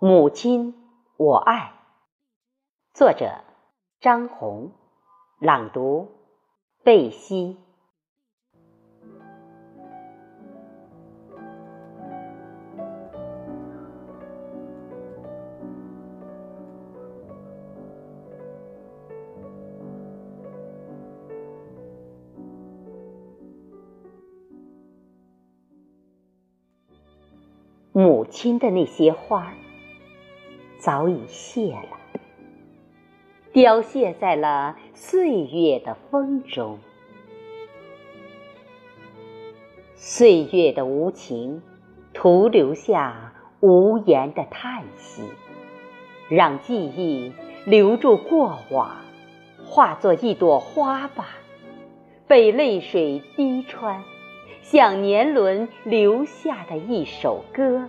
母亲，我爱。作者：张红，朗读：贝西。母亲的那些花早已谢了，凋谢在了岁月的风中。岁月的无情，徒留下无言的叹息，让记忆留住过往，化作一朵花吧，被泪水滴穿。像年轮留下的一首歌，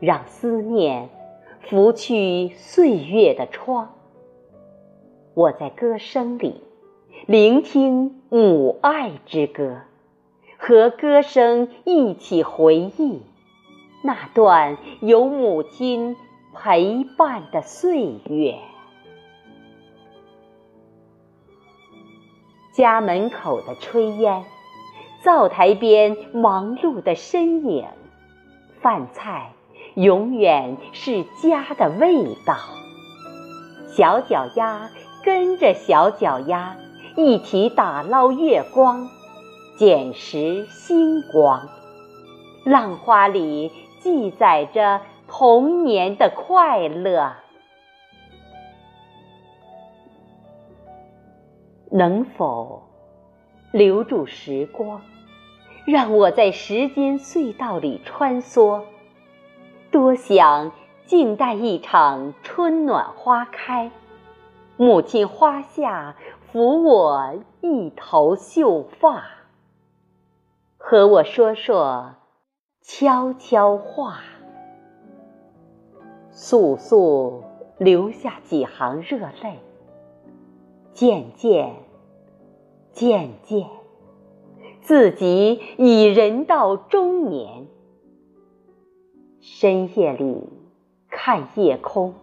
让思念拂去岁月的窗。我在歌声里聆听母爱之歌，和歌声一起回忆那段有母亲陪伴的岁月。家门口的炊烟。灶台边忙碌的身影，饭菜永远是家的味道。小脚丫跟着小脚丫一起打捞月光，捡拾星光。浪花里记载着童年的快乐。能否留住时光？让我在时间隧道里穿梭，多想静待一场春暖花开，母亲花下抚我一头秀发，和我说说悄悄话，簌簌流下几行热泪，渐渐，渐渐。自己已人到中年，深夜里看夜空，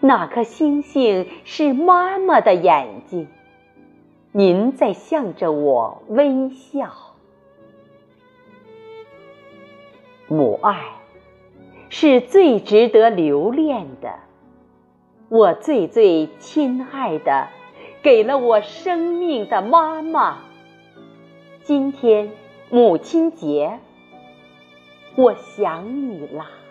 哪颗星星是妈妈的眼睛？您在向着我微笑。母爱是最值得留恋的，我最最亲爱的，给了我生命的妈妈。今天母亲节，我想你了。